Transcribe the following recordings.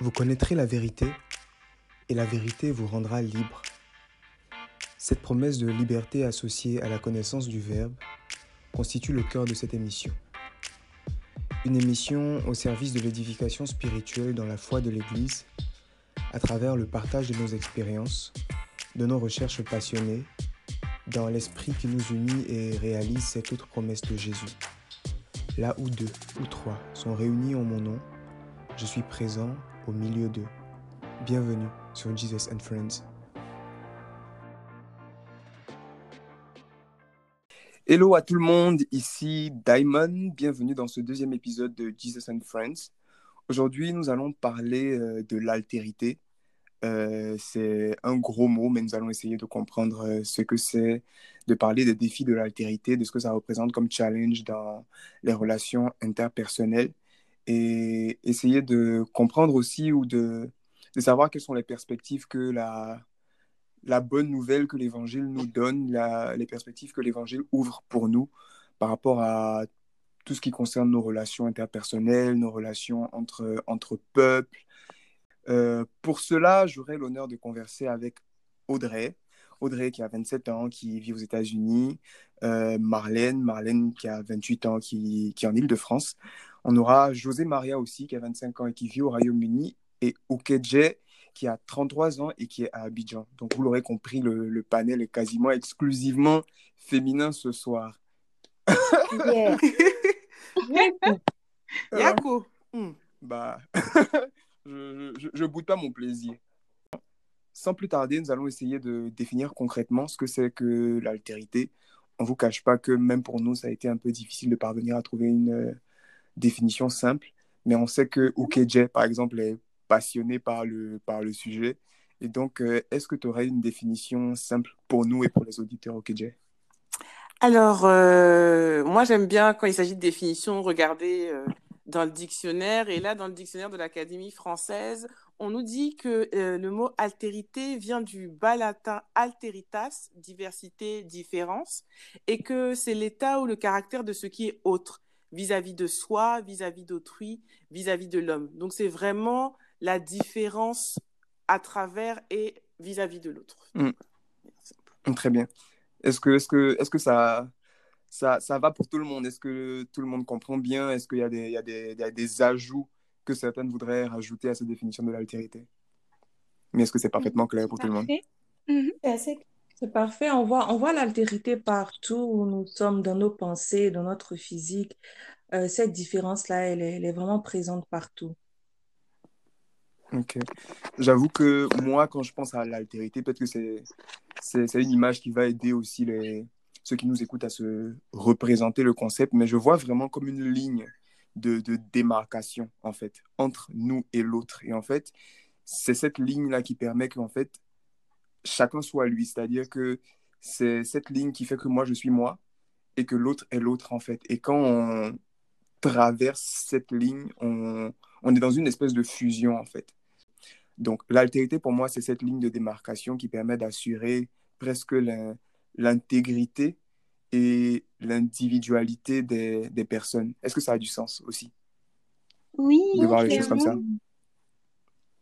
Vous connaîtrez la vérité et la vérité vous rendra libre. Cette promesse de liberté associée à la connaissance du Verbe constitue le cœur de cette émission. Une émission au service de l'édification spirituelle dans la foi de l'Église à travers le partage de nos expériences, de nos recherches passionnées, dans l'esprit qui nous unit et réalise cette autre promesse de Jésus. Là où deux ou trois sont réunis en mon nom, je suis présent au milieu d'eux. Bienvenue sur Jesus and Friends. Hello à tout le monde, ici Diamond. Bienvenue dans ce deuxième épisode de Jesus and Friends. Aujourd'hui, nous allons parler euh, de l'altérité. Euh, c'est un gros mot, mais nous allons essayer de comprendre euh, ce que c'est, de parler des défis de l'altérité, de ce que ça représente comme challenge dans les relations interpersonnelles et essayer de comprendre aussi ou de, de savoir quelles sont les perspectives que la, la bonne nouvelle que l'Évangile nous donne, la, les perspectives que l'Évangile ouvre pour nous par rapport à tout ce qui concerne nos relations interpersonnelles, nos relations entre, entre peuples. Euh, pour cela, j'aurai l'honneur de converser avec Audrey. Audrey qui a 27 ans, qui vit aux États-Unis. Euh, Marlène, Marlène qui a 28 ans, qui, qui est en Ile-de-France. On aura José Maria aussi, qui a 25 ans et qui vit au Royaume-Uni. Et Okedje, qui a 33 ans et qui est à Abidjan. Donc, vous l'aurez compris, le, le, panel est quasiment exclusivement féminin ce soir. Yeah. Yako. Hmm. Bah, je, je, je boude pas mon plaisir. Sans plus tarder, nous allons essayer de définir concrètement ce que c'est que l'altérité. On ne vous cache pas que même pour nous, ça a été un peu difficile de parvenir à trouver une définition simple, mais on sait que Okedje, par exemple, est passionné par le, par le sujet. Et donc, euh, est-ce que tu aurais une définition simple pour nous et pour les auditeurs Okedje Alors, euh, moi, j'aime bien quand il s'agit de définition, regarder euh, dans le dictionnaire. Et là, dans le dictionnaire de l'Académie française, on nous dit que le mot altérité vient du bas latin alteritas, diversité, différence, et que c'est l'état ou le caractère de ce qui est autre, vis-à-vis de soi, vis-à-vis d'autrui, vis-à-vis de l'homme. Donc, c'est vraiment la différence à travers et vis-à-vis de l'autre. Mm. Très bien. Est-ce que, est que, est que ça, ça, ça va pour tout le monde? Est-ce que tout le monde comprend bien? Est-ce qu'il y a, des, il y, a des, il y a des ajouts que certaines voudraient rajouter à cette définition de l'altérité? Mais est-ce que c'est parfaitement clair pour tout le monde? mm -hmm. C'est parfait. On voit, on voit l'altérité partout où nous sommes dans nos pensées, dans notre physique. Euh, cette différence-là, elle, elle, est vraiment présente partout. Ok. J'avoue que moi, quand je pense à l'altérité, peut-être que c'est, c'est, c'est une image qui va aider aussi les, ceux qui nous écoutent à se représenter le concept, mais je vois vraiment comme une ligne de, de démarcation, en fait, entre nous et l'autre. Et en fait, c'est cette ligne-là qui permet qu'en fait, chacun soit lui. C'est-à-dire que c'est cette ligne qui fait que moi, je suis moi et que l'autre est l'autre, en fait. Et quand on traverse cette ligne, on, on est dans une espèce de fusion, en fait. Donc, l'altérité, pour moi, c'est cette ligne de démarcation qui permet d'assurer presque l'intégrité et l'individualité des, des, personnes. Est-ce que ça a du sens aussi? Oui, de voir clairement. les choses comme ça?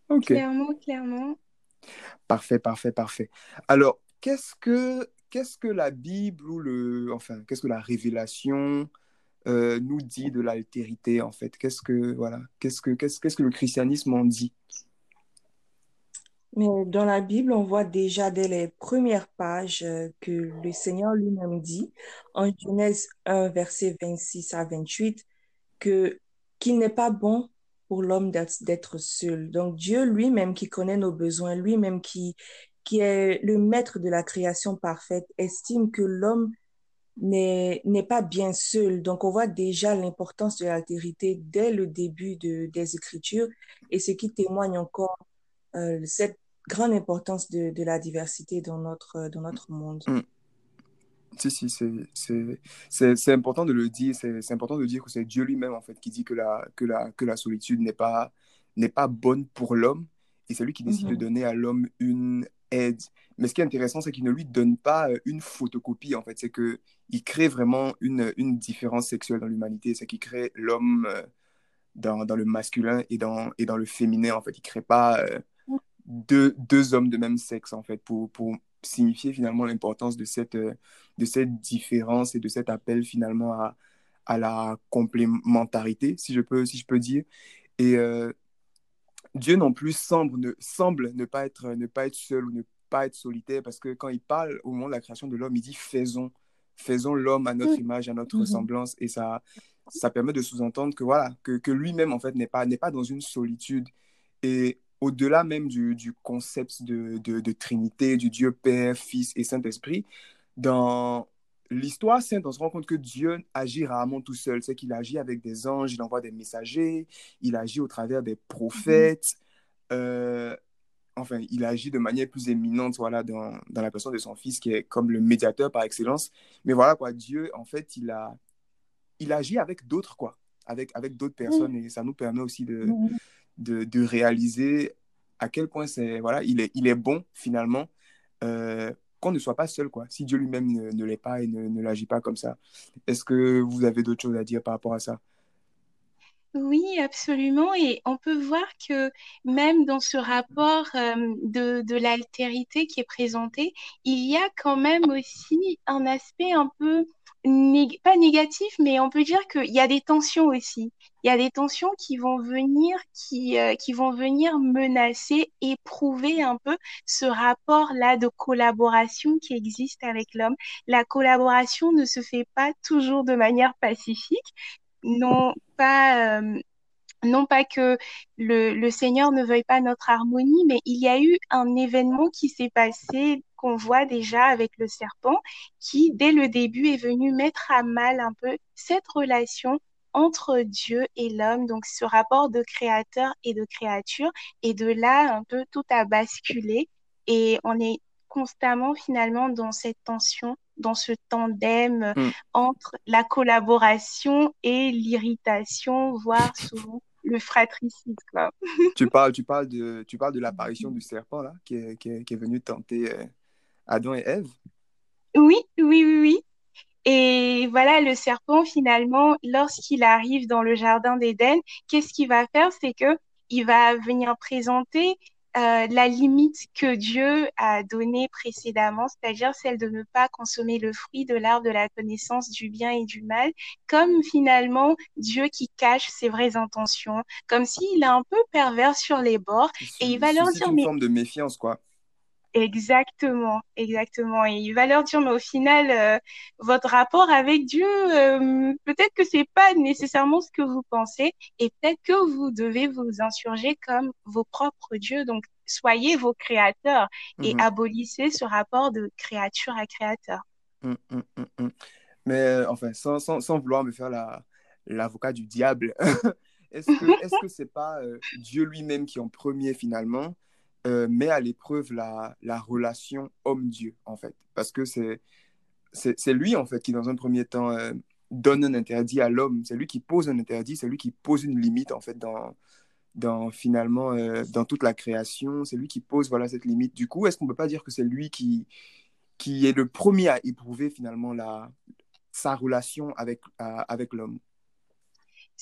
Ok. Clairement, clairement. Parfait, parfait, parfait. Alors, qu'est-ce que, qu'est-ce que la Bible ou le, enfin, qu'est-ce que la révélation euh, nous dit de l'altérité en fait? Qu'est-ce que, voilà, qu'est-ce que, qu'est-ce, qu'est-ce que le christianisme en dit? Mais dans la Bible, on voit déjà dès les premières pages euh, que le Seigneur lui-même dit, en Genèse 1, verset 26 à 28, que, qu'il n'est pas bon pour l'homme d'être seul. Donc Dieu lui-même qui connaît nos besoins, lui-même qui, qui est le maître de la création parfaite, estime que l'homme n'est pas bien seul. Donc on voit déjà l'importance de l'altérité dès le début de, des Écritures et ce qui témoigne encore euh, cette grande importance de, de, la diversité dans notre, dans notre monde. Si, si, c'est important de le dire. C'est important de dire que c'est Dieu lui-même, en fait, qui dit que la, que la, que la solitude n'est pas, pas bonne pour l'homme. Et c'est lui qui décide mm -hmm. de donner à l'homme une aide. Mais ce qui est intéressant, c'est qu'il ne lui donne pas une photocopie, en fait. C'est qu'il crée vraiment une, une différence sexuelle dans l'humanité. C'est qu'il crée l'homme dans, dans, le masculin et dans, et dans le féminin, en fait. Il ne crée pas euh, deux, deux hommes de même sexe, en fait, pour, pour signifier finalement l'importance de cette, euh, de cette différence et de cet appel finalement à, à la complémentarité, si je peux, si je peux dire. Et euh, Dieu non plus semble ne, semble ne, pas être, ne pas être seul ou ne pas être solitaire, parce que quand il parle au moment de la création de l'homme, il dit faisons, faisons l'homme à notre image, à notre mhm. ressemblance, et ça, ça permet de sous-entendre que voilà, que, que lui-même en fait n'est pas, n'est pas dans une solitude. Et au-delà même du, du concept de, de, de, Trinité, du Dieu Père, Fils et Saint-Esprit, dans l'histoire sainte, on se rend compte que Dieu agit rarement tout seul. C'est qu'il agit avec des anges, il envoie des messagers, il agit au travers des prophètes. Euh, enfin, il agit de manière plus éminente voilà, dans, dans, la personne de son fils, qui est comme le médiateur par excellence. Mais voilà, quoi, Dieu, en fait, il, a, il agit avec d'autres, quoi, avec, avec d'autres personnes. Et ça nous permet aussi de, de, de, réaliser à quel point c'est voilà, il est, il est bon finalement euh, qu'on ne soit pas seul quoi. Si Dieu lui-même ne, l'est pas et ne, ne l'agit pas comme ça. Est-ce que vous avez d'autres choses à dire par rapport à ça? Oui, absolument. Et on peut voir que même dans ce rapport euh, de, de l'altérité qui est présenté, il y a quand même aussi un aspect un peu pas négatif, mais on peut dire qu'il y a des tensions aussi. Il y a des tensions qui vont venir, qui, euh, qui vont venir menacer, éprouver un peu ce rapport-là de collaboration qui existe avec l'homme. La collaboration ne se fait pas toujours de manière pacifique. Non, pas, euh, non pas que le, le Seigneur ne veuille pas notre harmonie, mais il y a eu un événement qui s'est passé qu'on voit déjà avec le serpent, qui dès le début est venu mettre à mal un peu cette relation entre Dieu et l'homme, donc ce rapport de créateur et de créature. Et de là, un peu tout a basculé et on est constamment finalement dans cette tension, dans ce tandem mm. entre la collaboration et l'irritation, voire souvent le fratricide. Quoi. tu, parles, tu, parles de, tu parles de l'apparition du serpent là, qui, est, qui, est, qui est venu tenter euh, Adam et Ève? Oui, oui, oui, oui. Et voilà, le serpent, finalement, lorsqu'il arrive dans le jardin d'Éden, qu'est-ce qu'il va faire? C'est que il va venir présenter euh, la limite que Dieu a donnée précédemment, c'est-à-dire celle de ne pas consommer le fruit de l'arbre de la connaissance du bien et du mal, comme finalement Dieu qui cache ses vraies intentions, comme s'il est un peu pervers sur les bords, et il va leur dire... C'est une forme de méfiance, quoi. Exactement, exactement. Et il va leur dire, mais au final, euh, votre rapport avec Dieu, euh, peut-être que c'est pas nécessairement ce que vous pensez, et peut-être que vous devez vous insurger comme vos propres dieux. Donc, soyez vos créateurs et mhm. abolissez ce rapport de créature à créateur. Hum, hum, hum, mais euh, enfin, sans, sans, sans, vouloir me faire l'avocat du diable, est-ce que est-ce que c'est pas Dieu lui-même qui en premier finalement euh, met à l'épreuve la, la relation homme-dieu, en fait. Parce que c'est, c'est, lui, en fait, qui, dans un premier temps, euh, donne un interdit à l'homme. C'est lui qui pose un interdit, c'est lui qui pose une limite, en fait, dans, dans finalement, euh, dans toute la création. C'est lui qui pose, voilà, cette limite. Du coup, est-ce qu'on ne peut pas dire que c'est lui qui, qui est le premier à éprouver, finalement, la, sa relation avec, avec l'homme?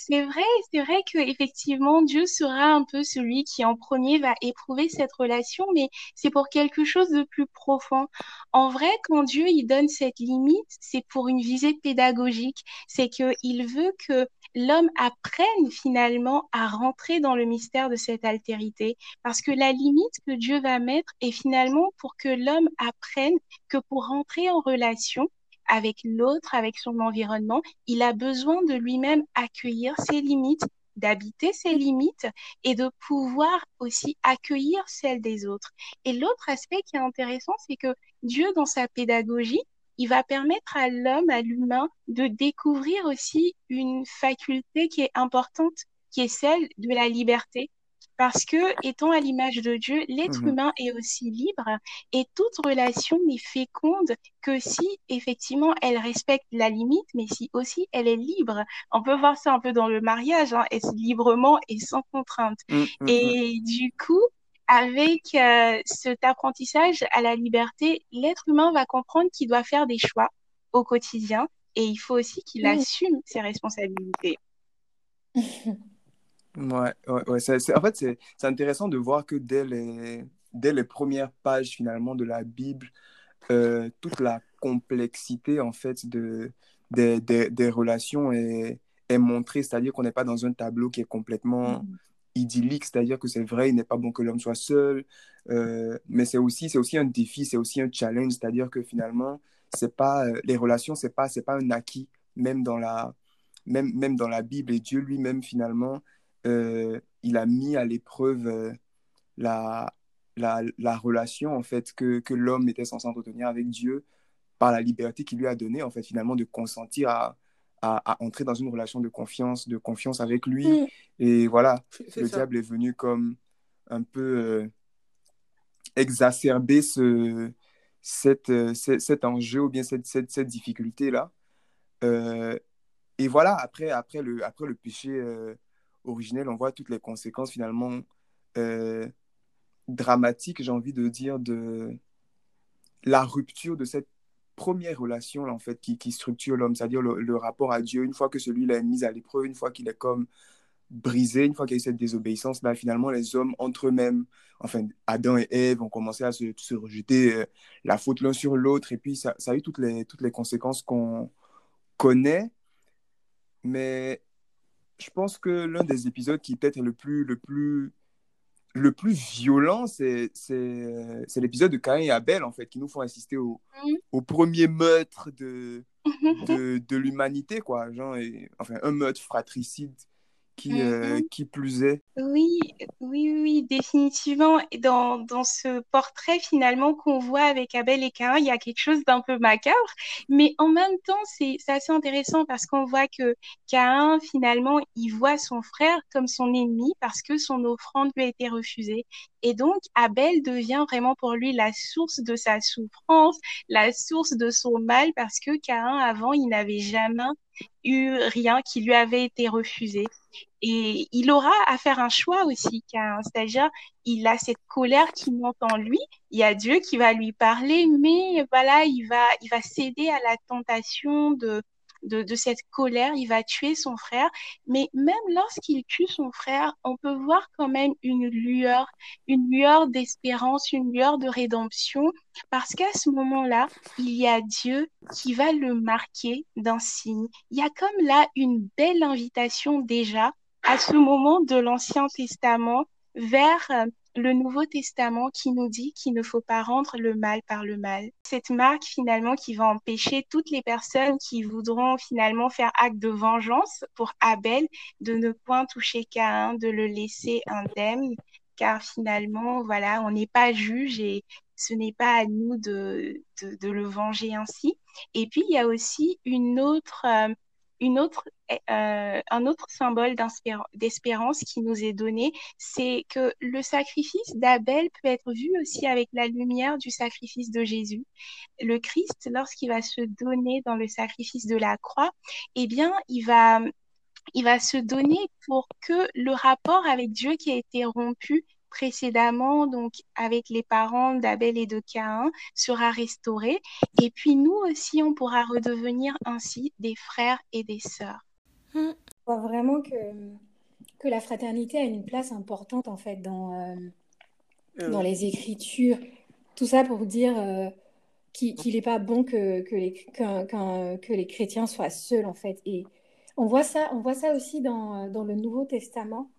C'est vrai, c'est vrai que effectivement Dieu sera un peu celui qui en premier va éprouver cette relation, mais c'est pour quelque chose de plus profond. En vrai, quand Dieu il donne cette limite, c'est pour une visée pédagogique. C'est que il veut que l'homme apprenne finalement à rentrer dans le mystère de cette altérité, parce que la limite que Dieu va mettre est finalement pour que l'homme apprenne que pour rentrer en relation, avec l'autre, avec son environnement, il a besoin de lui-même accueillir ses limites, d'habiter ses limites et de pouvoir aussi accueillir celles des autres. Et l'autre aspect qui est intéressant, c'est que Dieu, dans sa pédagogie, il va permettre à l'homme, à l'humain, de découvrir aussi une faculté qui est importante, qui est celle de la liberté. Parce que, étant à l'image de Dieu, l'être mhm. humain est aussi libre et toute relation n'est féconde que si effectivement elle respecte la limite, mais si aussi elle est libre. On peut voir ça un peu dans le mariage, hein, est librement et sans contrainte. Mm, mm, et mm. du coup, avec euh, cet apprentissage à la liberté, l'être humain va comprendre qu'il doit faire des choix au quotidien et il faut aussi qu'il assume ses responsabilités. Ouais, ouais, ouais. En fait, c'est, intéressant de voir que dès les, dès les premières pages finalement de la Bible, euh, toute la complexité en fait de, des, des, des relations est, est montrée, c'est-à-dire qu'on n'est pas dans un tableau qui est complètement Mhm. idyllique, c'est-à-dire que c'est vrai, il n'est pas bon que l'homme soit seul, euh, mais c'est aussi, aussi un défi, c'est aussi un challenge, c'est-à-dire que finalement, c'est pas, euh, les relations, c'est pas, c'est pas un acquis, même dans la, même, même dans la Bible, et Dieu lui-même, finalement, il a mis à l'épreuve euh, la, la, la relation, en fait, que, que l'homme était censé entretenir avec Dieu par la liberté qu'il lui a donnée, en fait, finalement, de consentir à, à, à entrer dans une relation de confiance, de confiance avec lui. Mm. Et voilà, le ça. diable est venu comme un peu euh, exacerber ce, cette, euh, ce- cet enjeu ou bien cette, cette, cette difficulté-là. Euh, et voilà, après, après, le, après le péché on voit toutes les conséquences finalement euh, dramatiques, j'ai envie de dire, de la rupture de cette première relation en fait, qui, qui structure l'homme, c'est-à-dire le, rapport à Dieu. Une fois que celui-là est mis à l'épreuve, une fois qu'il est comme brisé, une fois qu'il y a eu cette désobéissance, là, finalement, les hommes entre eux-mêmes, enfin, Adam et Ève ont commencé à se, se rejeter euh, la faute l'un sur l'autre, et puis ça, ça a eu toutes les, toutes les conséquences qu'on connaît, mais je pense que l'un des épisodes qui peut-être est le plus, le plus, le plus violent, c'est, euh, l'épisode de Caïn et Abel, en fait, qui nous font assister au, au premier meurtre de, de, de l'humanité, quoi. Genre, et- enfin, un meurtre fratricide qui, euh, qui plus est. Oui, oui, oui, définitivement. Et Dans, dans ce portrait finalement qu'on voit avec Abel et Caïn, il y a quelque chose d'un peu macabre, mais en même temps, c'est, assez intéressant parce qu'on voit que Caïn, finalement, il voit son frère comme son ennemi parce que son offrande lui a été refusée. Et donc, Abel devient vraiment pour lui la source de sa souffrance, la source de son mal parce que Caïn, avant, il n'avait jamais eu rien qui lui avait été refusé. Et il aura à faire un choix aussi, car c'est-à-dire il a cette colère qui monte en lui. Il y a Dieu qui va lui parler, mais voilà, il va, il va céder à la tentation de, de, de cette colère. Il va tuer son frère. Mais même lorsqu'il tue son frère, on peut voir quand même une lueur, une lueur d'espérance, une lueur de rédemption, parce qu'à ce moment-là, il y a Dieu qui va le marquer d'un signe. Il y a comme là une belle invitation déjà à ce moment de l'Ancien Testament vers euh, le Nouveau Testament qui nous dit qu'il ne faut pas rendre le mal par le mal. Cette marque finalement qui va empêcher toutes les personnes qui voudront finalement faire acte de vengeance pour Abel de ne point toucher Caïn, de le laisser indemne, car finalement, voilà, on n'est pas juge et ce n'est pas à nous de, de, le venger ainsi. Et puis, il y a aussi une autre, euh, autre, euh, un autre symbole d'espérance qui nous est donné, c'est que le sacrifice d'Abel peut être vu aussi avec la lumière du sacrifice de Jésus. Le Christ, lorsqu'il va se donner dans le sacrifice de la croix, eh bien, il va, il va se donner pour que le rapport avec Dieu qui a été rompu précédemment, donc avec les parents d'Abel et de Caïn, sera restauré. Et puis nous aussi, on pourra redevenir ainsi des frères et des sœurs. Je vois vraiment que, que la fraternité a une place importante en fait dans, euh, Euh, dans les Écritures. Tout ça pour dire euh, qu'il n'est pas bon que, que, les, qu'un- que les chrétiens soient seuls en fait. Et on voit ça, on voit ça aussi dans, dans le Nouveau Testament,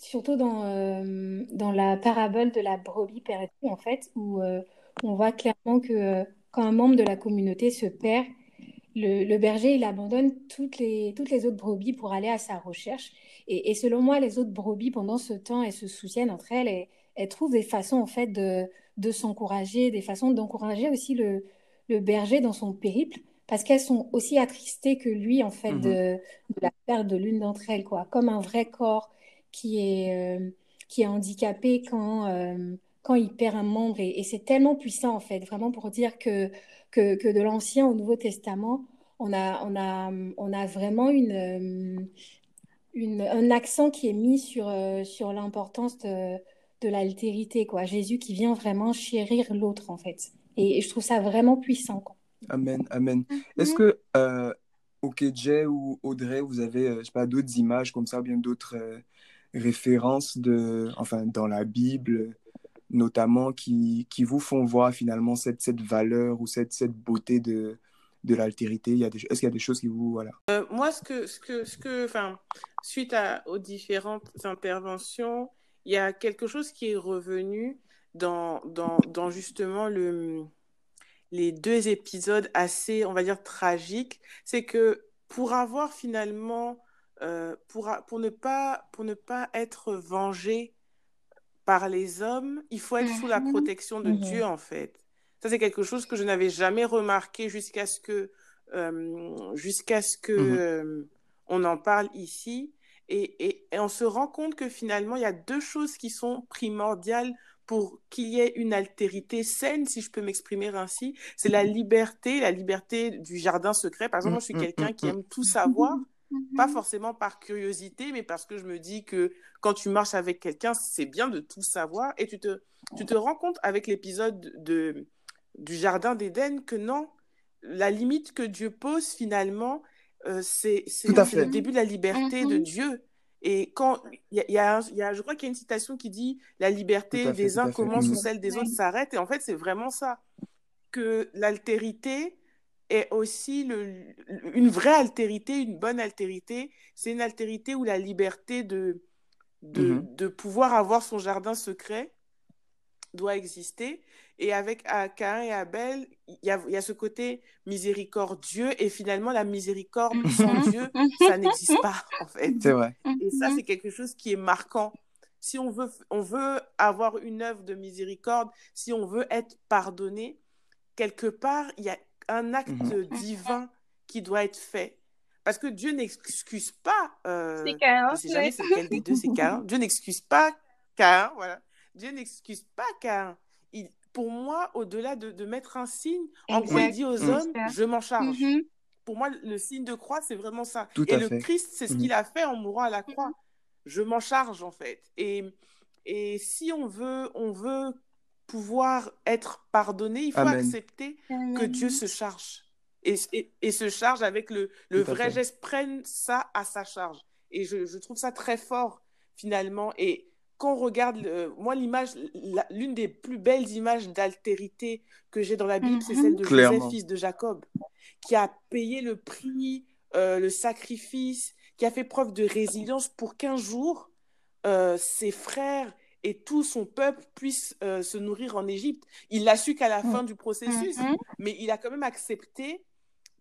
surtout dans, euh, dans la parabole de la brebis perdue en fait, où euh, on voit clairement que euh, quand un membre de la communauté se perd, le, le berger, il abandonne toutes les, toutes les autres brebis pour aller à sa recherche. Et, et selon moi, les autres brebis, pendant ce temps, elles se soutiennent entre elles et elles trouvent des façons, en fait, de, de s'encourager, des façons d'encourager aussi le, le berger dans son périple, parce qu'elles sont aussi attristées que lui, en fait, Mhm. de, de la perte de l'une d'entre elles, quoi. Comme un vrai corps qui est, euh, qui est handicapé quand, euh, quand il perd un membre. Et, et c'est tellement puissant, en fait, vraiment pour dire que que, que de l'Ancien au Nouveau Testament, on a, on a, on a vraiment une, euh, une, un accent qui est mis sur, sur l'importance de, de l'altérité, quoi. Jésus qui vient vraiment chérir l'autre, en fait. Et, et je trouve ça vraiment puissant, quoi. Amen, amen. Est-ce Mhm. que, euh, Ok, Jay ou Audrey, vous avez, je sais pas, d'autres images comme ça, bien d'autres euh, références de, enfin, dans la Bible, notamment, qui, qui vous font voir finalement cette, cette valeur ou cette, cette beauté de, de l'altérité. Est-ce qu'il y a des choses qui vous, voilà. Euh, moi, ce que, ce que, ce que, suite à, aux différentes interventions, il y a quelque chose qui est revenu dans, dans, dans justement le les deux épisodes assez, on va dire, tragiques, c'est que pour avoir finalement, euh, pour, pour, ne pas, pour ne pas être vengé par les hommes, il faut être sous la mhm. protection de mhm. Dieu, en fait. Ça, c'est quelque chose que je n'avais jamais remarqué jusqu'à ce que, euh, jusqu'à ce que mhm. euh, on en parle ici. Et, et, et, on se rend compte que finalement, il y a deux choses qui sont primordiales pour qu'il y ait une altérité saine, si je peux m'exprimer ainsi, c'est la liberté, la liberté du jardin secret. Par exemple, moi, je suis quelqu'un qui aime tout savoir, pas forcément par curiosité, mais parce que je me dis que quand tu marches avec quelqu'un, c'est bien de tout savoir. Et tu te, tu te rends compte avec l'épisode de, du jardin d'Éden que non, la limite que Dieu pose finalement, euh, c'est le début de la liberté de mm-hmm. Dieu. Et quand il y, a, y a, je crois qu'il y a une citation qui dit la liberté des uns commence où celle des autres s'arrête. Et en fait, c'est vraiment ça. Que l'altérité est aussi le, une vraie altérité, une bonne altérité. C'est une altérité où la liberté de, de, mm-hmm. de pouvoir avoir son jardin secret doit exister. Et avec Cain et Abel, il y a, y a, ce côté miséricordieux. Et finalement, la miséricorde mhm. sans Dieu, ça n'existe pas, en fait. C'est vrai. Et ça, c'est quelque chose qui est marquant. Si on veut, on veut avoir une œuvre de miséricorde, si on veut être pardonné, quelque part, il y a un acte mhm. divin qui doit être fait. Parce que Dieu n'excuse pas. Euh, c'est Cain. Je sais jamais c'est quel des deux c'est Cain. Dieu n'excuse pas Cain, voilà. Dieu n'excuse pas Cain pour moi, au-delà de, mettre un signe, en gros, il dit aux mm. hommes, je m'en charge. Mm-hmm. Pour moi, le signe de croix, c'est vraiment ça. et le Christ, c'est ce mm-hmm. qu'il a fait en mourant à la croix. Mm-hmm. Je m'en charge, en fait. Et, et si on veut, on veut pouvoir être pardonné, il faut accepter que Dieu se charge. Et, et, se charge avec le, le vrai geste, prenne ça à sa charge. Et je, je trouve ça très fort, finalement. Et quand on regarde, moi, l'image, l'une des plus belles images d'altérité que j'ai dans la Bible, c'est celle de Joseph, fils de Jacob, qui a payé le prix, euh, le sacrifice, qui a fait preuve de résilience pour qu'un jour, euh, ses frères et tout son peuple puissent euh, se nourrir en Égypte. Il l'a su qu'à la fin du processus, mm-hmm. mais il a quand même accepté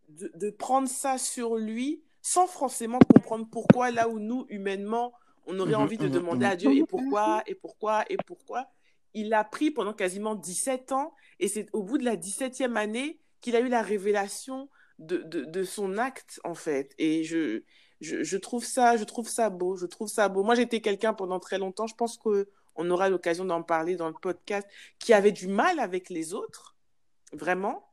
de, de prendre ça sur lui sans forcément comprendre pourquoi, là où nous, humainement, on aurait mhm, envie de mhm, demander à Dieu et pourquoi, et pourquoi, et pourquoi. Il l'a pris pendant quasiment 17 ans et c'est au bout de la 17e année qu'il a eu la révélation de, de, son acte, en fait. Et je, je, trouve ça, je trouve ça beau, je trouve ça beau. Moi, j'étais quelqu'un pendant très longtemps, je pense qu'on aura l'occasion d'en parler dans le podcast, qui avait du mal avec les autres, vraiment.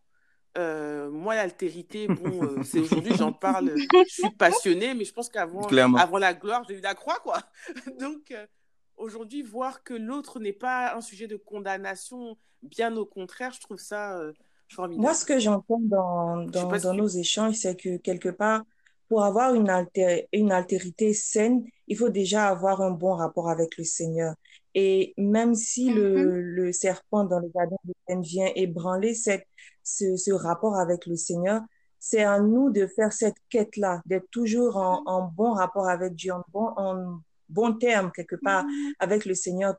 Euh, moi, l'altérité, bon, euh, c'est aujourd'hui, j'en parle, je suis passionnée, mais je pense qu'avant avant la gloire, j'ai eu la croix, quoi. Donc, euh, aujourd'hui, voir que l'autre n'est pas un sujet de condamnation, bien au contraire, je trouve ça formidable. Moi, ce que j'entends dans, dans, dans nos échanges, c'est que quelque part, pour avoir une, alter, une altérité saine, il faut déjà avoir un bon rapport avec le Seigneur. Et même si le, mm-hmm. le serpent dans le jardin de vient ébranler cette ce, ce rapport avec le Seigneur, c'est à nous de faire cette quête-là, d'être toujours en, en, bon rapport avec Dieu, en bon, en bon terme quelque part mm-hmm. avec le Seigneur,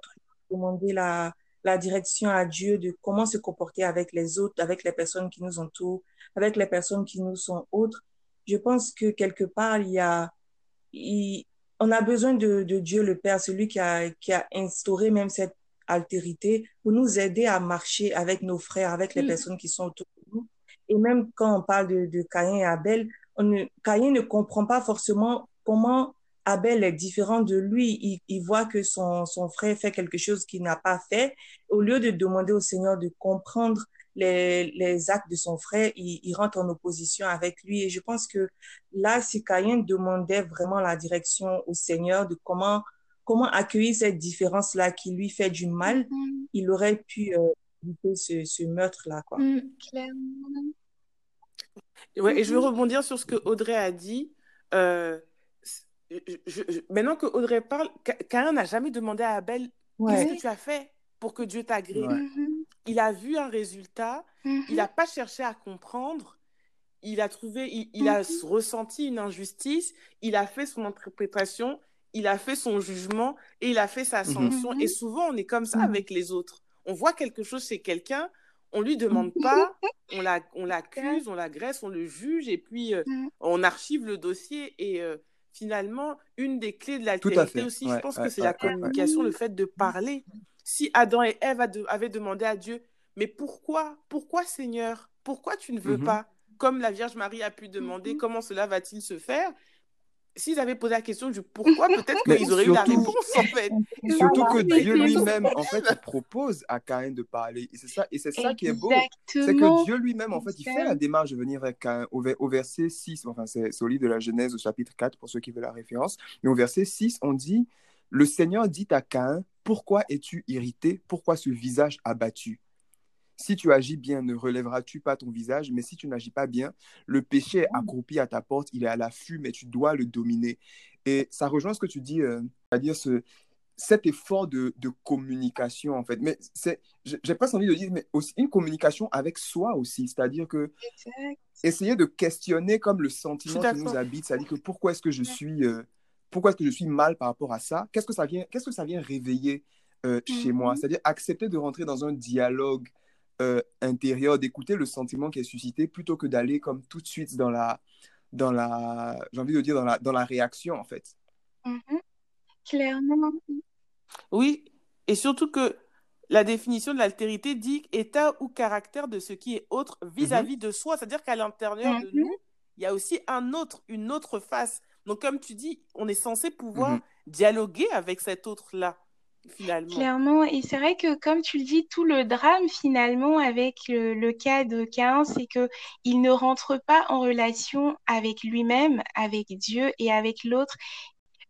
demander la, la direction à Dieu de comment se comporter avec les autres, avec les personnes qui nous entourent, avec les personnes qui nous sont autres. Je pense que quelque part, il y a, il, on a besoin de, de, Dieu le Père, celui qui a, qui a instauré même cette altérité pour nous aider à marcher avec nos frères, avec les mm. personnes qui sont autour de nous. Et même quand on parle de, de Caïn et Abel, on ne, Caïn ne comprend pas forcément comment Abel est différent de lui. Il, il voit que son, son frère fait quelque chose qu'il n'a pas fait. Au lieu de demander au Seigneur de comprendre les, les actes de son frère, il, il, rentre en opposition avec lui. Et je pense que là, si Caïn demandait vraiment la direction au Seigneur de comment comment accueillir cette différence-là qui lui fait du mal, mm-hmm. il aurait pu euh, éviter ce, ce meurtre-là. Quoi. Mm, Ouais, et je veux rebondir sur ce que Audrey a dit. Euh, je, maintenant que Audrey parle, Cain n'a jamais demandé à Abel qu'est-ce que tu as fait pour que Dieu t'agrée? Mhm. Il a vu un résultat, il n'a mhm. pas cherché à comprendre, il a trouvé, il, a mhm. ressenti une injustice, il a fait son interprétation, il a fait son jugement et il a fait sa sanction. Et souvent, on est comme ça avec les autres. On voit quelque chose chez quelqu'un, on lui demande pas, on l'accuse, on l'agresse, on le juge et puis euh, on archive le dossier et euh, finalement, une des clés de l'altérité aussi, je pense que c'est la communication, le fait de parler. Si Adam et Ève avaient demandé à Dieu, mais pourquoi, pourquoi Seigneur, pourquoi tu ne veux mhm. pas? Comme la Vierge Marie a pu demander, mhm. comment cela va-t-il se faire? S'ils avaient posé la question du pourquoi, peut-être qu'ils auraient eu la réponse en fait. Surtout que Dieu lui-même en fait propose à Caïn de parler. Et c'est ça et c'est ça qui est beau, c'est que Dieu lui-même en fait il fait la démarche de venir avec Caïn au, au, verset 6, enfin c'est au livre de la Genèse au chapitre 4 pour ceux qui veulent la référence, mais au verset 6 on dit le Seigneur dit à Caïn pourquoi es-tu irrité, pourquoi ce visage abattu? Si tu agis bien, ne relèveras-tu pas ton visage, mais si tu n'agis pas bien, le péché est accroupi à ta porte, il est à l'affût, mais tu dois le dominer. Et ça rejoint ce que tu dis, euh, c'est-à-dire ce, cet effort de, communication, en fait. Mais j'ai presque envie de dire, mais aussi une communication avec soi aussi, c'est-à-dire que essayer de questionner comme le sentiment qui nous habite, c'est-à-dire que pourquoi est-ce que je suis... Euh, pourquoi est-ce que je suis mal par rapport à ça? Qu'est-ce que ça vient, qu'est-ce que ça vient réveiller euh, chez moi? Mm-hmm. C'est-à-dire accepter de rentrer dans un dialogue euh, intérieur, d'écouter le sentiment qui est suscité plutôt que d'aller comme tout de suite dans la, dans la, j'ai envie de dire dans la, dans la réaction en fait. Mhm. Clairement. Oui, et surtout que la définition de l'altérité dit état ou caractère de ce qui est autre vis-à-vis mhm. de soi, c'est-à-dire qu'à l'intérieur de mhm. nous, il y a aussi un autre, une autre face. Donc comme tu dis, on est censé pouvoir dialoguer avec cet autre-là. Clairement, et c'est vrai que comme tu le dis, tout le drame finalement avec le, cas de Cain, c'est que il ne rentre pas en relation avec lui-même, avec Dieu et avec l'autre.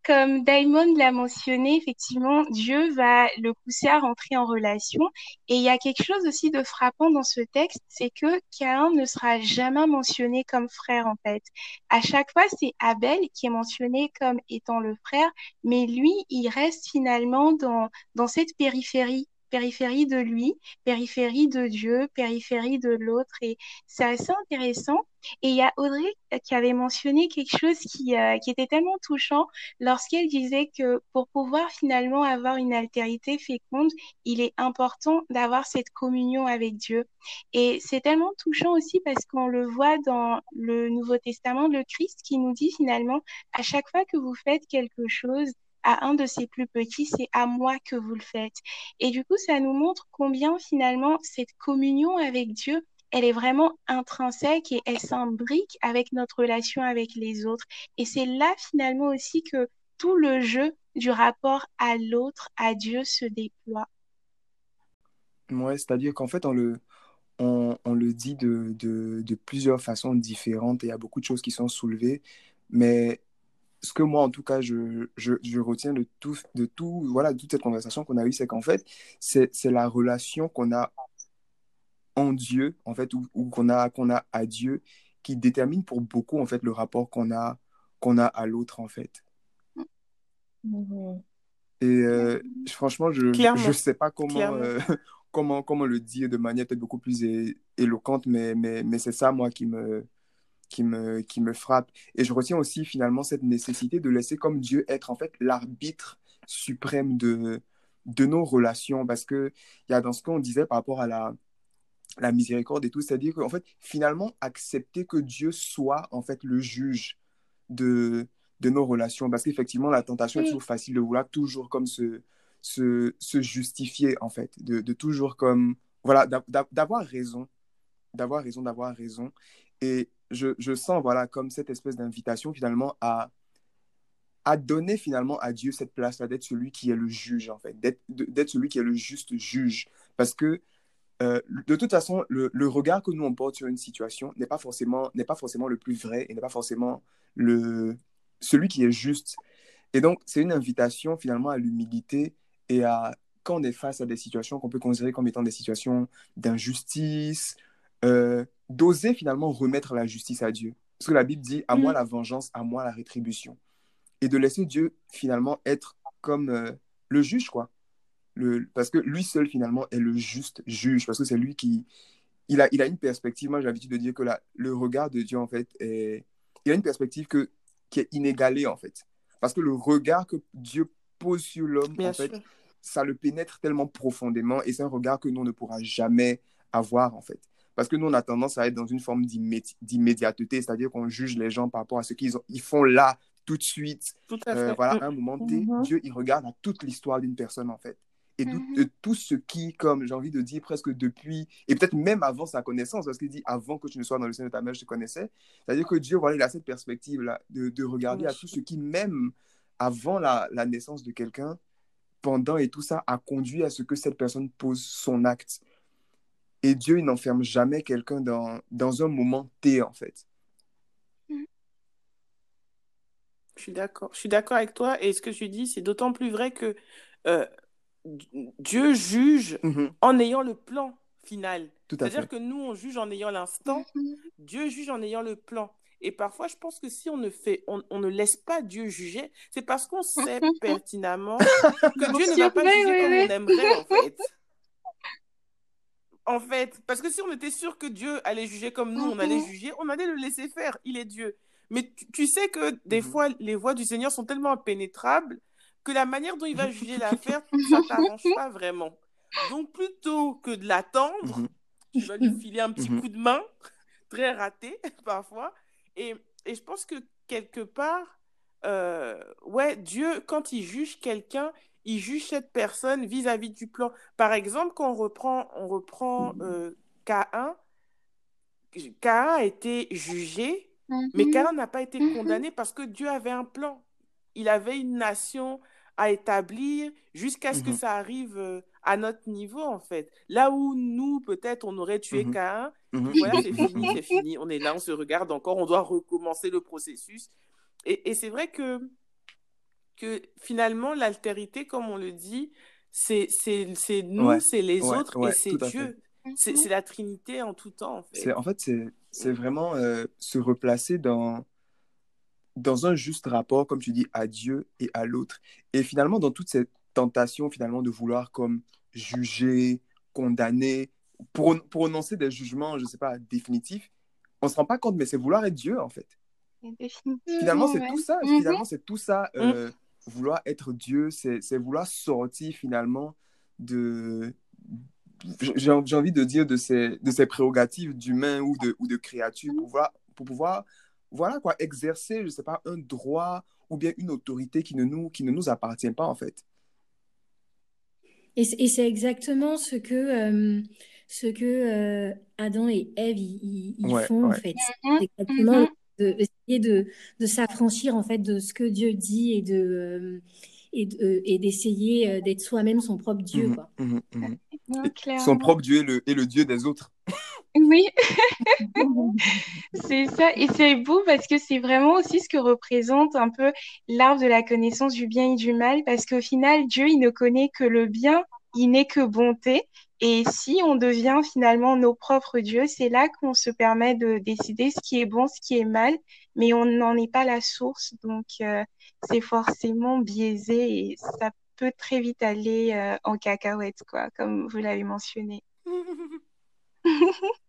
Comme Daimon l'a mentionné, effectivement, Dieu va le pousser à rentrer en relation. Et il y a quelque chose aussi de frappant dans ce texte, c'est que Cain ne sera jamais mentionné comme frère, en fait. À chaque fois, c'est Abel qui est mentionné comme étant le frère, mais lui, il reste finalement dans, dans cette périphérie périphérie de lui, périphérie de Dieu, périphérie de l'autre. Et c'est assez intéressant. Et il y a Audrey qui avait mentionné quelque chose qui, euh, qui était tellement touchant lorsqu'elle disait que pour pouvoir finalement avoir une altérité féconde, il est important d'avoir cette communion avec Dieu. Et c'est tellement touchant aussi parce qu'on le voit dans le Nouveau Testament, le Christ qui nous dit finalement, à chaque fois que vous faites quelque chose, à un de ses plus petits, c'est à moi que vous le faites. Et du coup, ça nous montre combien finalement cette communion avec Dieu, elle est vraiment intrinsèque et elle s'imbrique avec notre relation avec les autres. Et c'est là finalement aussi que tout le jeu du rapport à l'autre, à Dieu, se déploie. Ouais, c'est-à-dire qu'en fait, on le, on, on le dit de, de, de, plusieurs façons différentes et il y a beaucoup de choses qui sont soulevées, mais ce que moi, en tout cas, je, je, je, retiens de tout, de tout, voilà, toute cette conversation qu'on a eue, c'est qu'en fait, c'est la relation qu'on a en Dieu, en fait, ou, qu'on a, qu'on a à Dieu, qui détermine pour beaucoup, en fait, le rapport qu'on a, qu'on a à l'autre, en fait. Et euh, franchement, je ne sais pas comment, euh, comment, comment le dire de manière peut-être beaucoup plus éloquente, mais, mais, mais c'est ça, moi, qui me, qui me, qui me frappe. Et je retiens aussi finalement cette nécessité de laisser comme Dieu être en fait l'arbitre suprême de, de nos relations. Parce qu'il y a dans ce qu'on disait par rapport à la, la miséricorde et tout, c'est-à-dire qu'en fait, finalement, accepter que Dieu soit en fait le juge de, de nos relations. Parce qu'effectivement, la tentation est toujours facile de vouloir toujours comme se, se, se justifier, en fait, de, de toujours comme, voilà, d'avoir raison, d'avoir raison, d'avoir raison. Et je, sens voilà comme cette espèce d'invitation finalement à, à donner finalement à Dieu cette place-là, d'être celui qui est le juge en fait, d'être celui qui est le juste juge. Parce que euh, de toute façon, le, le, regard que nous on porte sur une situation n'est pas forcément n'est pas forcément le plus vrai et n'est pas forcément le celui qui est juste. Et donc c'est une invitation finalement à l'humilité et à quand on est face à des situations qu'on peut considérer comme étant des situations d'injustice, euh, d'oser finalement remettre la justice à Dieu. Parce que la Bible dit, à moi Mm. la vengeance, à moi la rétribution. Et de laisser Dieu finalement être comme euh, le juge, quoi. Le, parce que lui seul finalement est le juste juge, parce que c'est lui qui... Il a, il a une perspective, moi j'ai l'habitude de dire que la, le regard de Dieu en fait est... Il a une perspective que, qui est inégalée en fait. Parce que le regard que Dieu pose sur l'homme, en fait, ça le pénètre tellement profondément et c'est un regard que nous on ne pourra jamais avoir en fait. Parce que nous on a tendance à être dans une forme d'immédiateté, c'est-à-dire qu'on juge les gens par rapport à ce qu'ils ont- ils font là tout de suite. Tout à Euh, voilà, à un moment T, Mhm. Dieu il regarde à toute l'histoire d'une personne en fait. Et Mhm. de tout ce qui, comme j'ai envie de dire, presque depuis, et peut-être même avant sa connaissance, parce qu'il dit avant que tu ne sois dans le sein de ta mère, je te connaissais. C'est-à-dire que Dieu, voilà, il a cette perspective-là de, de regarder à tout ce qui, même avant la, la naissance de quelqu'un, pendant et tout ça, a conduit à ce que cette personne pose son acte. Et Dieu, il n'enferme jamais quelqu'un dans, dans un moment T, en fait. Je suis d'accord. Je suis d'accord avec toi. Et ce que tu dis, c'est d'autant plus vrai que euh, Dieu juge Mhm, en ayant le plan final. Tout à C'est-à-dire que nous, on juge en ayant l'instant, Mhm. Dieu juge en ayant le plan. Et parfois, je pense que si on ne fait, on, on ne laisse pas Dieu juger, c'est parce qu'on sait pertinemment que Dieu ne va pas juger comme on aimerait, en fait. En fait, parce que si on était sûr que Dieu allait juger comme nous, on allait Mhm. juger, on allait le laisser faire. Il est Dieu. Mais tu, tu sais que des Mhm. fois, les voies du Seigneur sont tellement impénétrables que la manière dont il va juger l'affaire, ça t'arrange pas vraiment. Donc, plutôt que de l'attendre, Mhm, tu vas lui filer un petit coup de main, très raté parfois. Et, et je pense que quelque part, euh, ouais, Dieu, quand il juge quelqu'un, il juge cette personne vis-à-vis du plan. Par exemple, quand on reprend, on reprend euh, Caïn, Caïn a été jugé, mais Mhm. Caïn n'a pas été Mhm. condamné parce que Dieu avait un plan. Il avait une nation à établir jusqu'à ce que ça arrive euh, à notre niveau, en fait. Là où nous, peut-être, on aurait tué mhm, Caïn, mhm, voilà, c'est fini, c'est fini. On est là, on se regarde encore, on doit recommencer le processus. Et, et c'est vrai que, que finalement, l'altérité, comme on le dit, c'est c'est- c'est nous, Ouais, c'est les ouais, autres et c'est. Dieu. C'est Mhm. c'est la Trinité en tout temps, en fait. en fait, c'est, c'est vraiment euh, se replacer dans, dans un juste rapport, comme tu dis, à Dieu et à l'autre. Et finalement, dans toute cette tentation, finalement, de vouloir comme juger, condamner, pro- prononcer des jugements, je ne sais pas, définitifs, on ne se rend pas compte, mais c'est vouloir être Dieu, en fait. Définitivement, Finalement, c'est ouais. tout ça. Mhm. Finalement, c'est tout ça. Mm. Vouloir être Dieu, c'est, c'est vouloir sortir, finalement, de... J'ai j'ai envie de dire de ces, de ces prérogatives d'humain ou de, ou de créature pour pouvoir, pour pouvoir voilà quoi, exercer, je sais pas, un droit ou bien une autorité qui ne nous, qui ne nous appartient pas, en fait. Et, c'est exactement ce que, euh, ce que euh, Adam et Ève ils, ils- ils Ouais, font en fait. Mhm. C'est exactement Mhm. De, essayer de, de s'affranchir en fait de ce que Dieu dit et de euh, et de- et d'essayer euh, d'être soi-même son propre Dieu quoi. Non, Et Son propre Dieu est le, est le Dieu des autres. Oui, c'est ça. Et c'est beau parce que c'est vraiment aussi ce que représente un peu l'arbre de la connaissance du bien et du mal. Parce qu'au final, Dieu, il ne connaît que le bien, il n'est que bonté. Et si on devient finalement nos propres dieux, c'est là qu'on se permet de décider ce qui est bon, ce qui est mal, mais on n'en est pas la source. Donc, euh, c'est forcément biaisé et ça peut très vite aller euh, en cacahuète, quoi, comme vous l'avez mentionné.